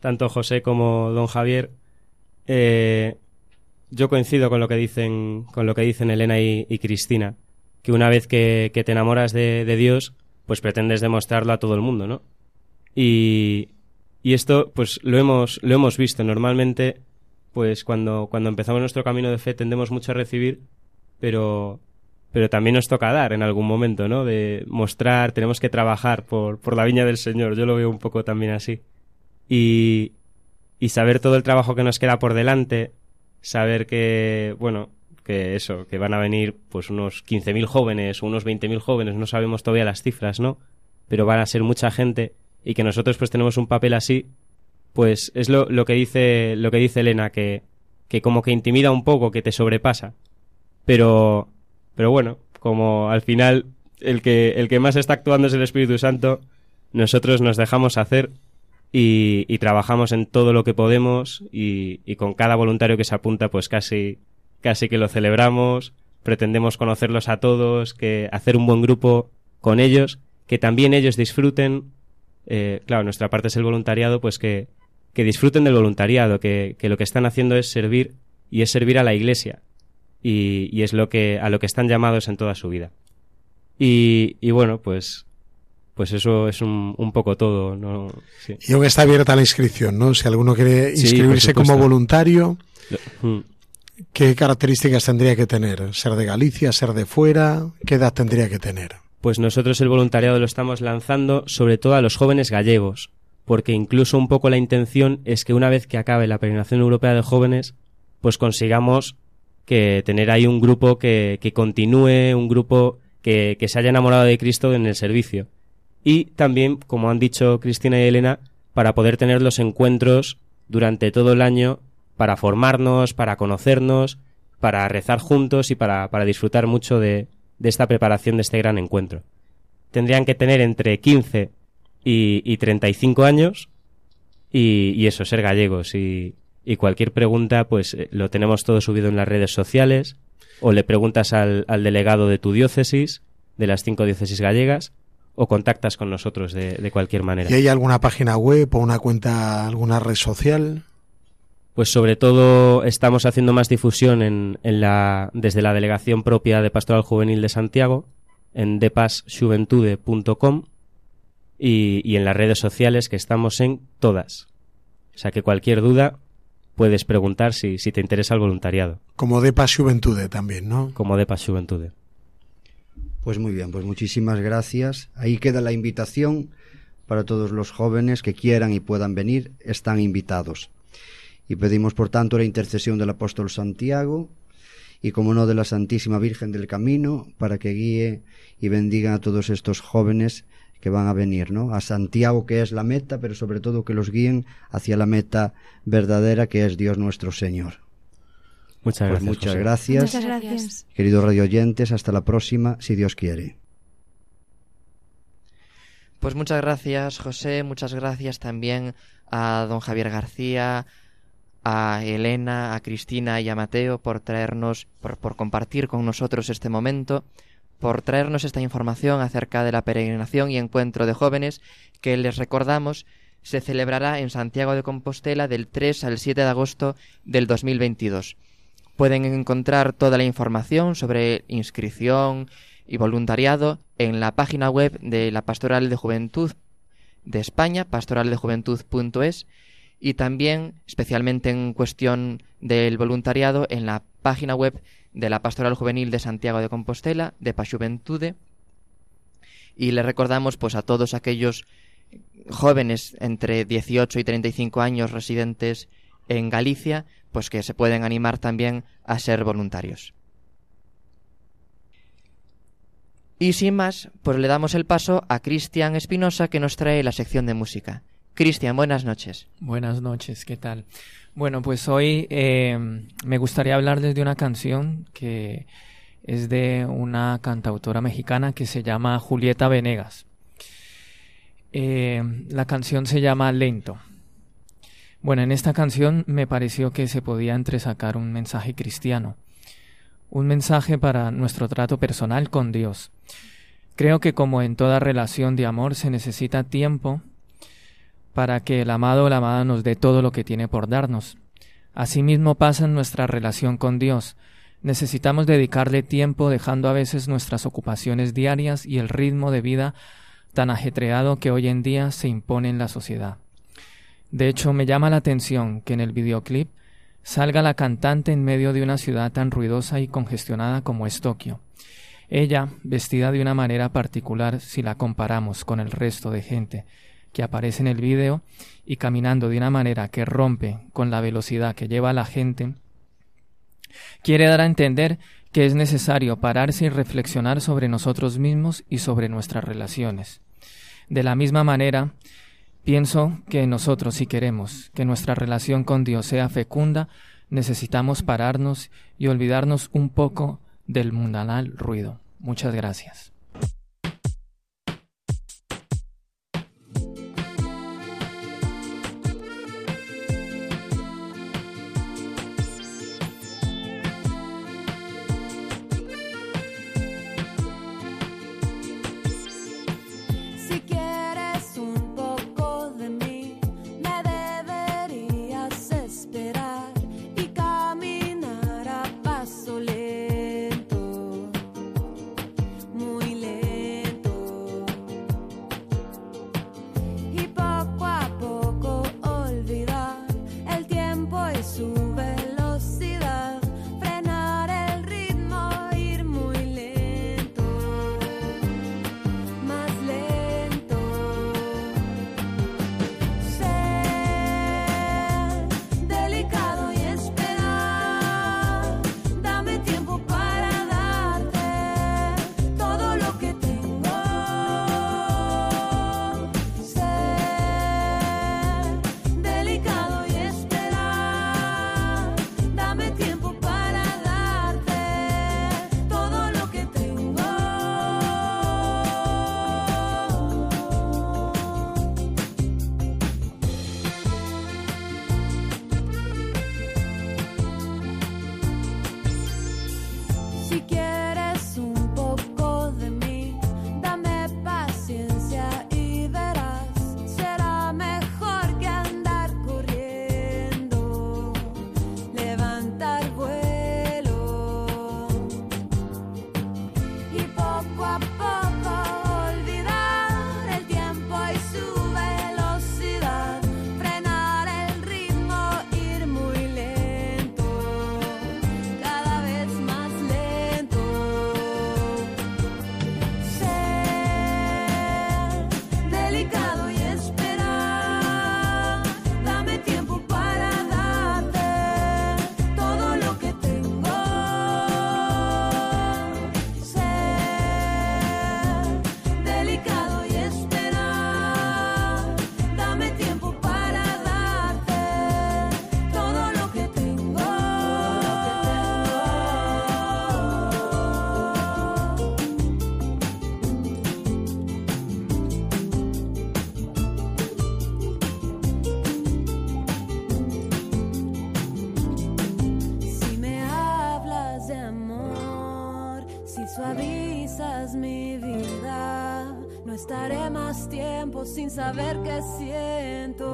tanto José como don Javier, eh, yo coincido con lo que dicen, con lo que dicen Elena y, Cristina, que una vez que, te enamoras de, Dios, pues pretendes demostrarlo a todo el mundo, ¿no? Y, y esto, pues lo hemos, lo hemos visto. Normalmente pues cuando, cuando empezamos nuestro camino de fe tendemos mucho a recibir, pero, pero también nos toca dar en algún momento, ¿no? De mostrar, tenemos que trabajar por, por la viña del Señor, yo lo veo un poco también así. Y, y saber todo el trabajo que nos queda por delante, saber que, bueno, que eso, que van a venir pues unos 15.000 jóvenes o unos 20.000 jóvenes, no sabemos todavía las cifras, ¿no? Pero van a ser mucha gente y que nosotros pues tenemos un papel así pues es lo, lo, que dice lo que dice Elena que, que como que intimida un poco que te sobrepasa. Pero pero bueno como al final el que el que más está actuando es el Espíritu Santo nosotros nos dejamos hacer y, trabajamos en todo lo que podemos y, y, con cada voluntario que se apunta pues casi casi que lo celebramos pretendemos conocerlos a todos que hacer un buen grupo con ellos que también ellos disfruten eh, claro nuestra parte es el voluntariado pues que que disfruten del voluntariado, que, lo que están haciendo es servir y es servir a la Iglesia y, es lo que a lo que están llamados en toda su vida. Y, bueno, pues pues eso es un, un poco todo. ¿no? Y aún está abierta la inscripción, ¿no? Si alguno quiere inscribirse como voluntario, mm. ¿qué características tendría que tener? ¿Ser de Galicia, ser de fuera? ¿Qué edad tendría que tener? Pues nosotros el voluntariado lo estamos lanzando sobre todo a los jóvenes gallegos, porque incluso un poco la intención es que una vez que acabe la peregrinación europea de jóvenes, pues consigamos que tener ahí un grupo que, que continúe, un grupo que, que, se haya enamorado de Cristo en el servicio. Y también, como han dicho Cristina y Elena, para poder tener los encuentros durante todo el año, para formarnos, para conocernos, para rezar juntos y para, para disfrutar mucho de, de esta preparación de este gran encuentro. Tendrían que tener entre 15 y, y 35 años y, y, eso, ser gallegos. Y, y cualquier pregunta, pues eh, lo tenemos todo subido en las redes sociales o le preguntas al, al delegado de tu diócesis, de las cinco diócesis gallegas, o contactas con nosotros de, de, cualquier manera. ¿Y hay alguna página web o una cuenta, alguna red social? Pues sobre todo estamos haciendo más difusión en, la, desde la delegación propia de Pastoral Juvenil de Santiago, en depasjuventude.com y, y en las redes sociales que estamos en todas. O sea que cualquier duda puedes preguntar si, si te interesa el voluntariado. Como Depas Juventude también, ¿no? Como Depas Juventude. Pues muy bien, pues muchísimas gracias. Ahí queda la invitación para todos los jóvenes que quieran y puedan venir, están invitados. Y pedimos, por tanto, la intercesión del apóstol Santiago y, como no, de la Santísima Virgen del Camino, para que guíe y bendiga a todos estos jóvenes que van a venir, ¿no? A Santiago, que es la meta, pero sobre todo que los guíen hacia la meta verdadera, que es Dios nuestro Señor. Muchas pues gracias. muchas gracias. Muchas gracias. Queridos radio oyentes, hasta la próxima, si Dios quiere. Pues muchas gracias, José. Muchas gracias también a don Javier García, a Elena, a Cristina y a Mateo por traernos, por, por, compartir con nosotros este momento, por traernos esta información acerca de la peregrinación y encuentro de jóvenes que les recordamos se celebrará en Santiago de Compostela del 3 al 7 de agosto del 2022. Pueden encontrar toda la información sobre inscripción y voluntariado en la página web de la Pastoral de Juventud de España, pastoraldejuventud.es, y también, especialmente en cuestión del voluntariado, en la página web de la Pastoral Juvenil de Santiago de Compostela, de Pasjuventude. Y le recordamos pues a todos aquellos jóvenes entre 18 y 35 años residentes en Galicia, pues que se pueden animar también a ser voluntarios. Y sin más, pues le damos el paso a Cristian Espinosa que nos trae la sección de música. Cristian, buenas noches. Buenas noches, ¿qué tal? Bueno, pues hoy eh, me gustaría hablarles de una canción que es de una cantautora mexicana que se llama Julieta Venegas. Eh, la canción se llama Lento. Bueno, en esta canción me pareció que se podía entresacar un mensaje cristiano, un mensaje para nuestro trato personal con Dios. Creo que como en toda relación de amor se necesita tiempo para que el amado o la amada nos dé todo lo que tiene por darnos. Asimismo pasa en nuestra relación con Dios. Necesitamos dedicarle tiempo dejando a veces nuestras ocupaciones diarias y el ritmo de vida tan ajetreado que hoy en día se impone en la sociedad. De hecho, me llama la atención que en el videoclip salga la cantante en medio de una ciudad tan ruidosa y congestionada como es Tokio. Ella, vestida de una manera particular si la comparamos con el resto de gente que aparece en el video y caminando de una manera que rompe con la velocidad que lleva la gente, quiere dar a entender que es necesario pararse y reflexionar sobre nosotros mismos y sobre nuestras relaciones. De la misma manera, Pienso que nosotros, si queremos que nuestra relación con Dios sea fecunda, necesitamos pararnos y olvidarnos un poco del mundanal ruido. Muchas gracias. No estaré más tiempo sin saber qué siento.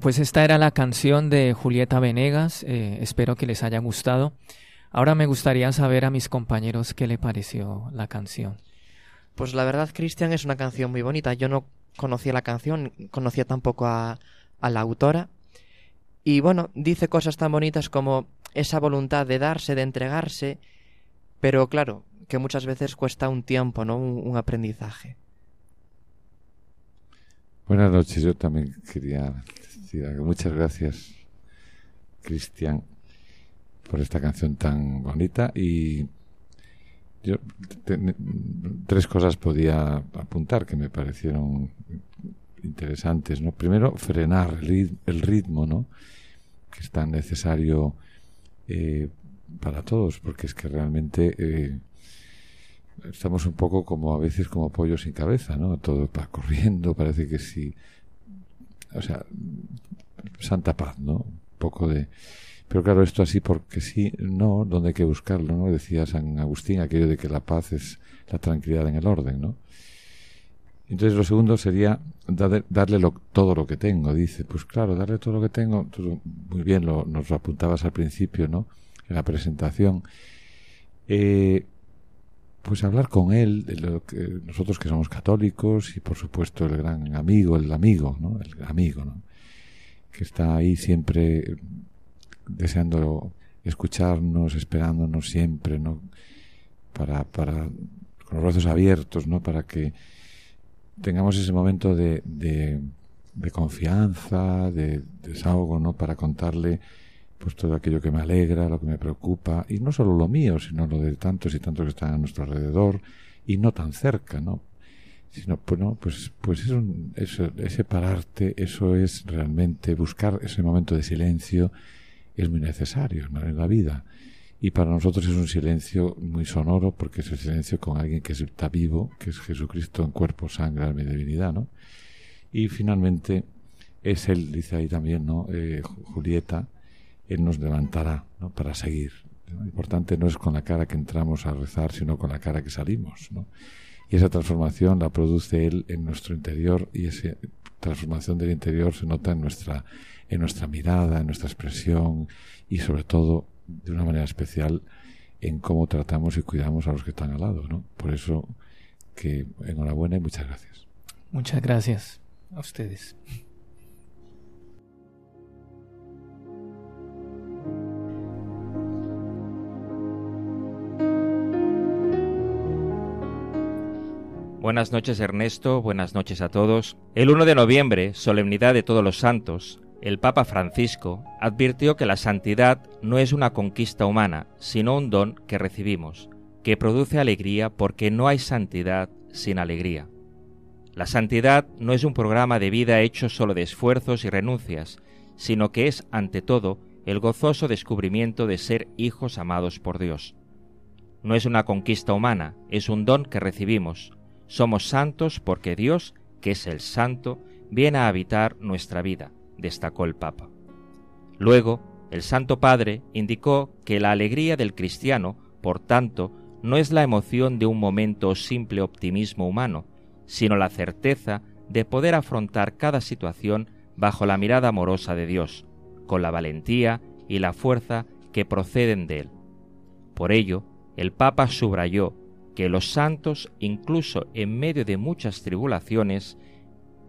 Pues esta era la canción de Julieta Venegas. Eh, espero que les haya gustado. Ahora me gustaría saber a mis compañeros qué le pareció la canción. Pues la verdad, Cristian, es una canción muy bonita. Yo no conocía la canción, conocía tampoco a, a la autora. Y bueno, dice cosas tan bonitas como esa voluntad de darse, de entregarse, pero claro, que muchas veces cuesta un tiempo, ¿no? un aprendizaje. Buenas noches, yo también quería Muchas gracias, Cristian, por esta canción tan bonita y yo tres cosas podía apuntar que me parecieron interesantes, ¿no? Primero, frenar el, ritmo, ¿no? Que es tan necesario eh, para todos, porque es que realmente eh, estamos un poco como a veces como pollos sin cabeza, ¿no? Todo va corriendo, parece que si o sea, santa paz, ¿no? Un poco de... Pero claro, esto así porque sí, no, donde hay que buscarlo, ¿no? Decía San Agustín aquello de que la paz es la tranquilidad en el orden, ¿no? Entonces lo segundo sería darle todo lo que tengo, dice. Pues claro, darle todo lo que tengo, muy bien, lo, nos lo apuntabas al principio, ¿no? En la presentación. Eh, pues hablar con él, de lo que, nosotros que somos católicos y por supuesto el gran amigo, el amigo, ¿no? El amigo, ¿no? Que está ahí siempre deseando escucharnos, esperándonos siempre, ¿no? Para, para, con los brazos abiertos, ¿no? Para que tengamos ese momento de, de, de confianza, de desahogo, ¿no? Para contarle pues todo aquello que me alegra, lo que me preocupa, y no solo lo mío, sino lo de tantos y tantos que están a nuestro alrededor, y no tan cerca, ¿no? Sino, bueno, pues, pues es un, ese pararte, eso es realmente buscar ese momento de silencio, es muy necesario en la vida. Y para nosotros es un silencio muy sonoro, porque es el silencio con alguien que está vivo, que es Jesucristo en cuerpo, sangre, alma y divinidad, ¿no? Y finalmente es él, dice ahí también, ¿no? Eh, Julieta, él nos levantará para seguir. Lo importante no es con la cara que entramos a rezar, sino con la cara que salimos. Y esa transformación la produce Él en nuestro interior y esa transformación del interior se nota en nuestra, en nuestra mirada, en nuestra expresión y sobre todo, de una manera especial, en cómo tratamos y cuidamos a los que están al lado. Por eso, que enhorabuena y muchas gracias. Muchas gracias a ustedes. Buenas noches Ernesto, buenas noches a todos. El 1 de noviembre, solemnidad de todos los santos, el Papa Francisco advirtió que la santidad no es una conquista humana, sino un don que recibimos, que produce alegría porque no hay santidad sin alegría. La santidad no es un programa de vida hecho solo de esfuerzos y renuncias, sino que es, ante todo, el gozoso descubrimiento de ser hijos amados por Dios. No es una conquista humana, es un don que recibimos, somos santos porque Dios, que es el santo, viene a habitar nuestra vida, destacó el Papa. Luego, el Santo Padre indicó que la alegría del cristiano, por tanto, no es la emoción de un momento o simple optimismo humano, sino la certeza de poder afrontar cada situación bajo la mirada amorosa de Dios, con la valentía y la fuerza que proceden de él. Por ello, el Papa subrayó que los santos, incluso en medio de muchas tribulaciones,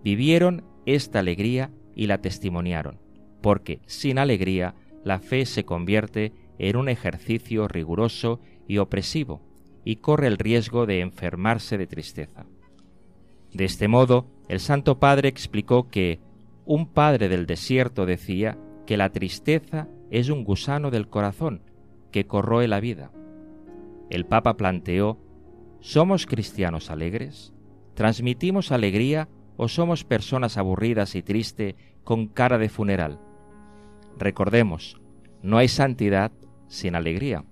vivieron esta alegría y la testimoniaron, porque sin alegría la fe se convierte en un ejercicio riguroso y opresivo, y corre el riesgo de enfermarse de tristeza. De este modo, el Santo Padre explicó que un padre del desierto decía que la tristeza es un gusano del corazón que corroe la vida. El Papa planteó, ¿somos cristianos alegres? ¿Transmitimos alegría o somos personas aburridas y tristes con cara de funeral? Recordemos, no hay santidad sin alegría.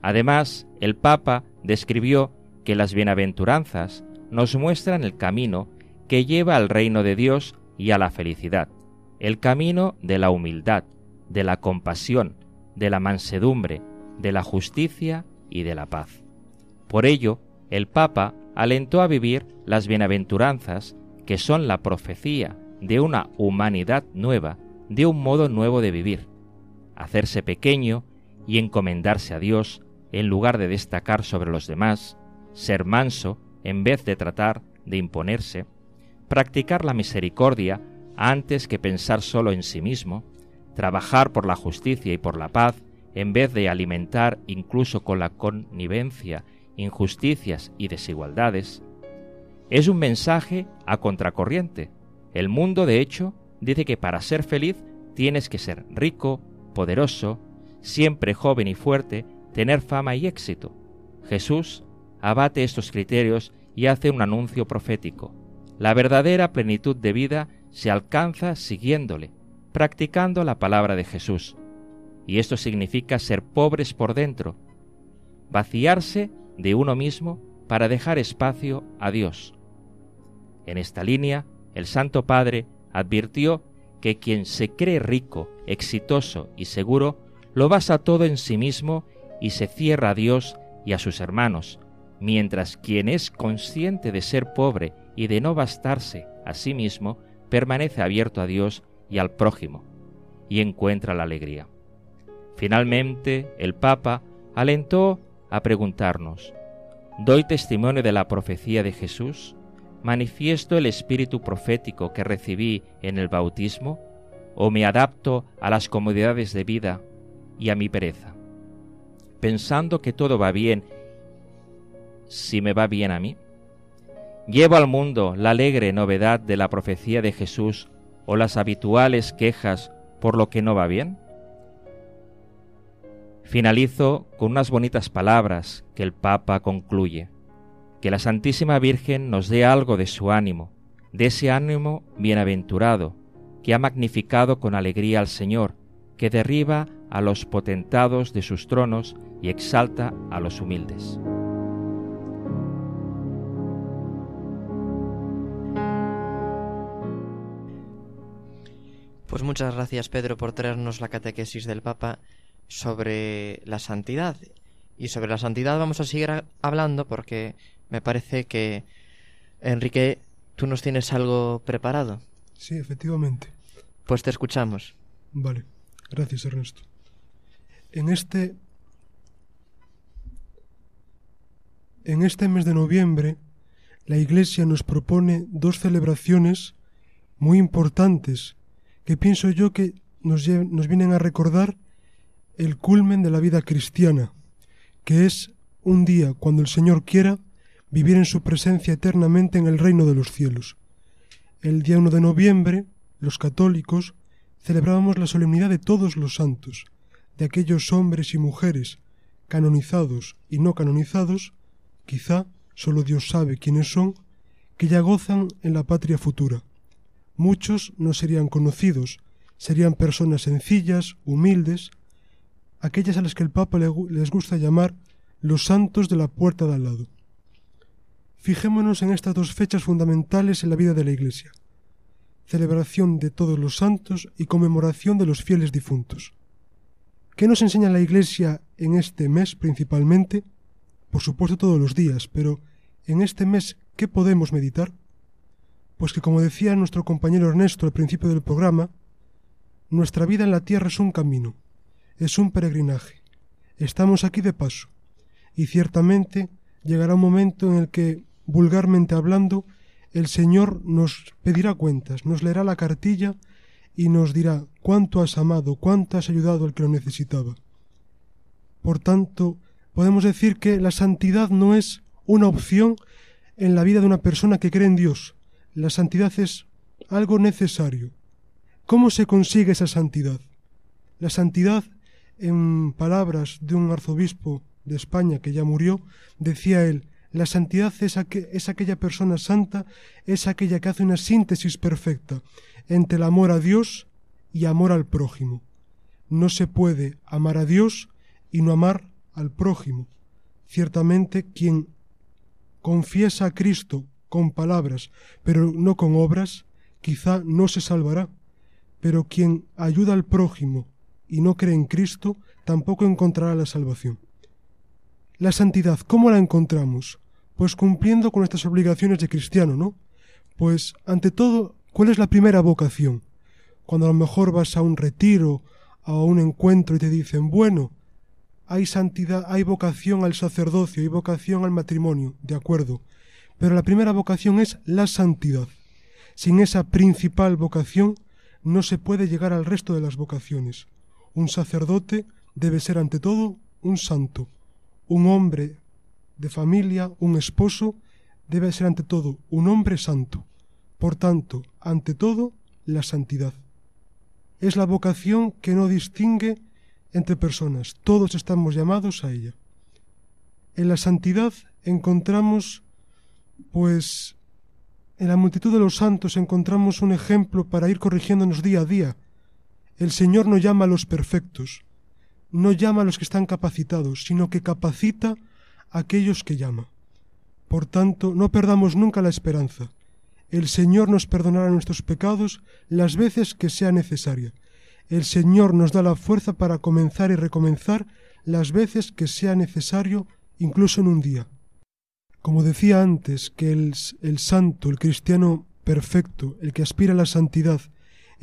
Además, el Papa describió que las bienaventuranzas nos muestran el camino que lleva al reino de Dios y a la felicidad, el camino de la humildad, de la compasión, de la mansedumbre, de la justicia y de la paz. Por ello, el Papa alentó a vivir las bienaventuranzas, que son la profecía de una humanidad nueva, de un modo nuevo de vivir, hacerse pequeño y encomendarse a Dios en lugar de destacar sobre los demás, ser manso en vez de tratar de imponerse, practicar la misericordia antes que pensar solo en sí mismo, trabajar por la justicia y por la paz en vez de alimentar incluso con la connivencia injusticias y desigualdades, es un mensaje a contracorriente. El mundo, de hecho, dice que para ser feliz tienes que ser rico, poderoso, siempre joven y fuerte, tener fama y éxito. Jesús abate estos criterios y hace un anuncio profético. La verdadera plenitud de vida se alcanza siguiéndole, practicando la palabra de Jesús. Y esto significa ser pobres por dentro, vaciarse de uno mismo para dejar espacio a Dios. En esta línea, el Santo Padre advirtió que quien se cree rico, exitoso y seguro, lo basa todo en sí mismo y se cierra a Dios y a sus hermanos, mientras quien es consciente de ser pobre y de no bastarse a sí mismo, permanece abierto a Dios y al prójimo, y encuentra la alegría. Finalmente, el Papa alentó a preguntarnos, ¿doy testimonio de la profecía de Jesús? ¿Manifiesto el espíritu profético que recibí en el bautismo? ¿O me adapto a las comodidades de vida y a mi pereza? Pensando que todo va bien si me va bien a mí. Llevo al mundo la alegre novedad de la profecía de Jesús o las habituales quejas por lo que no va bien. Finalizo con unas bonitas palabras que el Papa concluye. Que la Santísima Virgen nos dé algo de su ánimo, de ese ánimo bienaventurado, que ha magnificado con alegría al Señor, que derriba a los potentados de sus tronos y exalta a los humildes. Pues muchas gracias Pedro por traernos la catequesis del Papa sobre la santidad. Y sobre la santidad vamos a seguir hablando porque me parece que, Enrique, tú nos tienes algo preparado. Sí, efectivamente. Pues te escuchamos. Vale, gracias Ernesto. En este... En este mes de noviembre, la Iglesia nos propone dos celebraciones muy importantes que pienso yo que nos, nos vienen a recordar el culmen de la vida cristiana, que es un día, cuando el Señor quiera, vivir en su presencia eternamente en el reino de los cielos. El día 1 de noviembre, los católicos celebrábamos la solemnidad de todos los santos, de aquellos hombres y mujeres, canonizados y no canonizados, quizá solo Dios sabe quiénes son, que ya gozan en la patria futura. Muchos no serían conocidos, serían personas sencillas, humildes, aquellas a las que el Papa les gusta llamar los santos de la puerta de al lado. Fijémonos en estas dos fechas fundamentales en la vida de la Iglesia celebración de todos los santos y conmemoración de los fieles difuntos. ¿Qué nos enseña la Iglesia en este mes principalmente? Por supuesto todos los días, pero en este mes, ¿qué podemos meditar? Pues que como decía nuestro compañero Ernesto al principio del programa, nuestra vida en la tierra es un camino, es un peregrinaje. Estamos aquí de paso. Y ciertamente llegará un momento en el que, vulgarmente hablando, el Señor nos pedirá cuentas, nos leerá la cartilla y nos dirá cuánto has amado, cuánto has ayudado al que lo necesitaba. Por tanto, podemos decir que la santidad no es una opción en la vida de una persona que cree en Dios. La santidad es algo necesario. ¿Cómo se consigue esa santidad? La santidad, en palabras de un arzobispo de España que ya murió, decía él, la santidad es, aquella persona santa, es aquella que hace una síntesis perfecta entre el amor a Dios y amor al prójimo. No se puede amar a Dios y no amar al prójimo. Ciertamente quien confiesa a Cristo con palabras, pero no con obras, quizá no se salvará. Pero quien ayuda al prójimo y no cree en Cristo, tampoco encontrará la salvación. La santidad, ¿cómo la encontramos? Pues cumpliendo con nuestras obligaciones de cristiano, ¿no? Pues, ante todo, ¿cuál es la primera vocación? Cuando a lo mejor vas a un retiro, a un encuentro y te dicen, bueno, hay santidad, hay vocación al sacerdocio, hay vocación al matrimonio, de acuerdo. Pero la primera vocación es la santidad. Sin esa principal vocación no se puede llegar al resto de las vocaciones. Un sacerdote debe ser ante todo un santo. Un hombre de familia, un esposo, debe ser ante todo un hombre santo. Por tanto, ante todo, la santidad. Es la vocación que no distingue entre personas. Todos estamos llamados a ella. En la santidad encontramos, pues, en la multitud de los santos encontramos un ejemplo para ir corrigiéndonos día a día. El Señor no llama a los perfectos, no llama a los que están capacitados, sino que capacita a aquellos que llama. Por tanto, no perdamos nunca la esperanza. El Señor nos perdonará nuestros pecados las veces que sea necesaria el Señor nos da la fuerza para comenzar y recomenzar las veces que sea necesario, incluso en un día. Como decía antes, que el, el, santo, el cristiano perfecto, el que aspira a la santidad,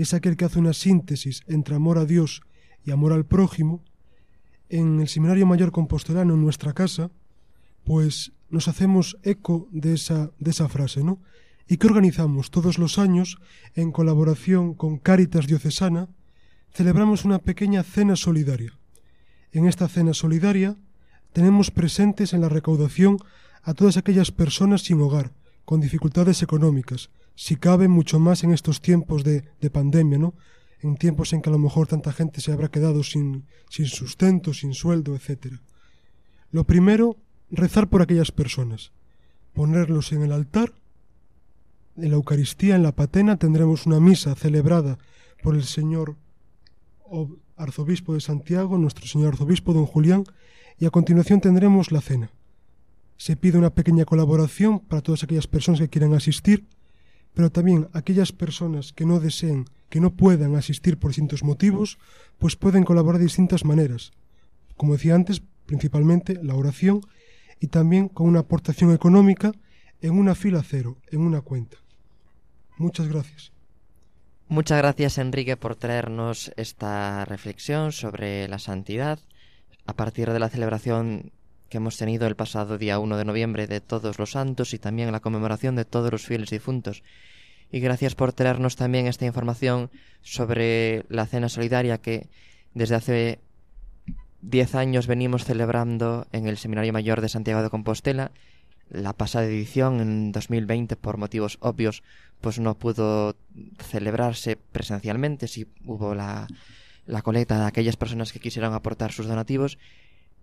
es aquel que hace una síntesis entre amor a Dios y amor al prójimo, en el Seminario Mayor Compostelano, en nuestra casa, pues nos hacemos eco de esa, de esa frase, ¿no? Y que organizamos todos los años, en colaboración con Cáritas Diocesana, celebramos una pequeña cena solidaria. En esta cena solidaria tenemos presentes en la recaudación a todas aquellas personas sin hogar, con dificultades económicas, si cabe mucho más en estos tiempos de, de pandemia, ¿no? En tiempos en que a lo mejor tanta gente se habrá quedado sin, sin sustento, sin sueldo, etc. Lo primero, rezar por aquellas personas, ponerlos en el altar. En la Eucaristía, en la patena, tendremos una misa celebrada por el Señor arzobispo de Santiago, nuestro señor arzobispo don Julián, y a continuación tendremos la cena. Se pide una pequeña colaboración para todas aquellas personas que quieran asistir, pero también aquellas personas que no deseen, que no puedan asistir por distintos motivos, pues pueden colaborar de distintas maneras. Como decía antes, principalmente la oración y también con una aportación económica en una fila cero, en una cuenta. Muchas gracias. Muchas gracias Enrique por traernos esta reflexión sobre la santidad a partir de la celebración que hemos tenido el pasado día 1 de noviembre de todos los santos y también la conmemoración de todos los fieles difuntos. Y gracias por traernos también esta información sobre la cena solidaria que desde hace 10 años venimos celebrando en el Seminario Mayor de Santiago de Compostela. La pasada edición en 2020 por motivos obvios pues no pudo celebrarse presencialmente. Si hubo la, la colecta de aquellas personas que quisieran aportar sus donativos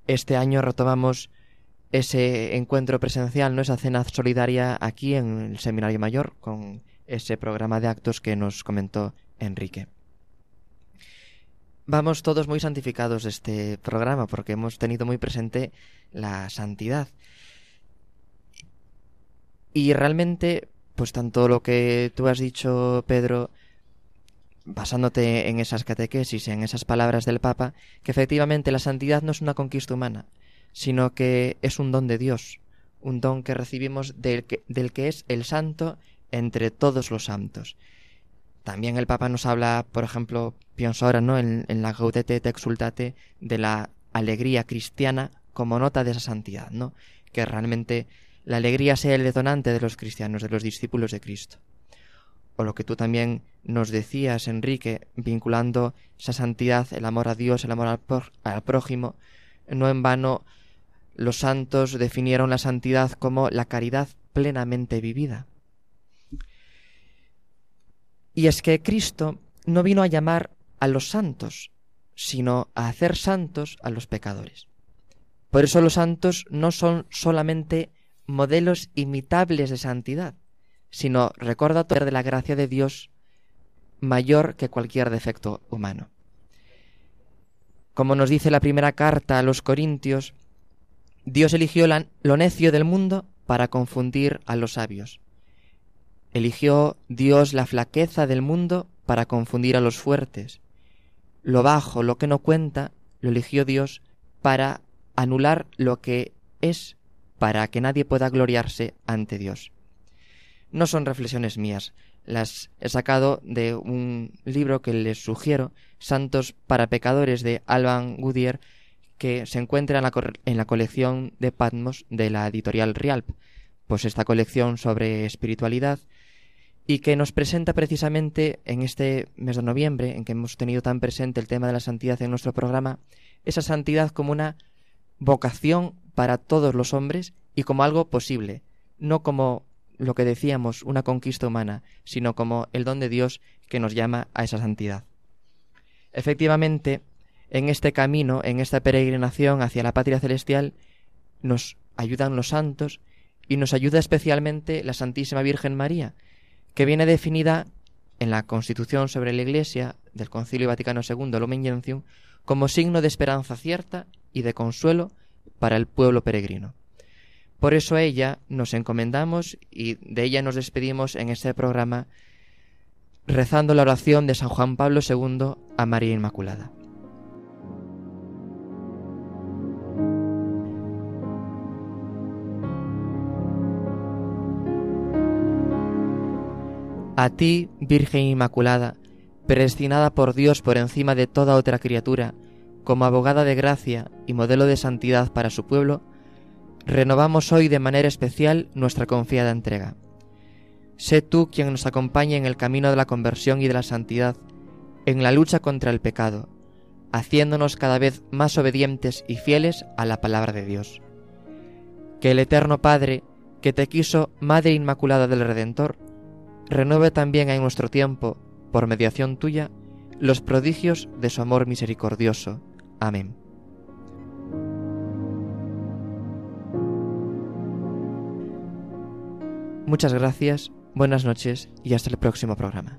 este año retomamos ese encuentro presencial no esa cena solidaria aquí en el seminario mayor con ese programa de actos que nos comentó Enrique. Vamos todos muy santificados de este programa porque hemos tenido muy presente la santidad. Y realmente, pues tanto lo que tú has dicho, Pedro, basándote en esas catequesis, en esas palabras del Papa, que efectivamente la santidad no es una conquista humana, sino que es un don de Dios, un don que recibimos del que, es el santo entre todos los santos. También el Papa nos habla, por ejemplo, pienso ahora, ¿no? En, la Gaudete et Exultate de la alegría cristiana como nota de esa santidad, ¿no? Que realmente la alegría sea el detonante de los cristianos, de los discípulos de Cristo. O lo que tú también nos decías, Enrique, vinculando esa santidad, el amor a Dios, el amor al, al prójimo, no en vano los santos definieron la santidad como la caridad plenamente vivida. Y es que Cristo no vino a llamar a los santos, sino a hacer santos a los pecadores. Por eso los santos no son solamente modelos imitables de santidad, sino recordatorio de la gracia de Dios mayor que cualquier defecto humano. Como nos dice la primera carta a los Corintios, Dios eligió lo necio del mundo para confundir a los sabios. Eligió Dios la flaqueza del mundo para confundir a los fuertes. Lo bajo, lo que no cuenta, lo eligió Dios para anular lo que es, para que nadie pueda gloriarse ante Dios. No son reflexiones mías, las he sacado de un libro que les sugiero, Santos para Pecadores de Alban Goodyear, que se encuentra en la, en la colección de Patmos de la editorial Rialp, pues esta colección sobre espiritualidad y que nos presenta precisamente en este mes de noviembre, en que hemos tenido tan presente el tema de la santidad en nuestro programa, esa santidad como una vocación para todos los hombres y como algo posible, no como lo que decíamos, una conquista humana, sino como el don de Dios que nos llama a esa santidad. Efectivamente, en este camino, en esta peregrinación hacia la patria celestial, nos ayudan los santos y nos ayuda especialmente la Santísima Virgen María, que viene definida en la Constitución sobre la Iglesia del Concilio Vaticano II, Lumen Gentium, como signo de esperanza cierta y de consuelo para el pueblo peregrino. Por eso a ella nos encomendamos y de ella nos despedimos en este programa rezando la oración de San Juan Pablo II a María Inmaculada. A ti, Virgen Inmaculada, predestinada por Dios por encima de toda otra criatura, como abogada de gracia y modelo de santidad para su pueblo, renovamos hoy de manera especial nuestra confiada entrega. Sé tú quien nos acompañe en el camino de la conversión y de la santidad, en la lucha contra el pecado, haciéndonos cada vez más obedientes y fieles a la palabra de Dios. Que el Eterno Padre, que te quiso Madre Inmaculada del Redentor, renueve también en nuestro tiempo, por mediación tuya, los prodigios de su amor misericordioso. Amén. Muchas gracias, buenas noches y hasta el próximo programa.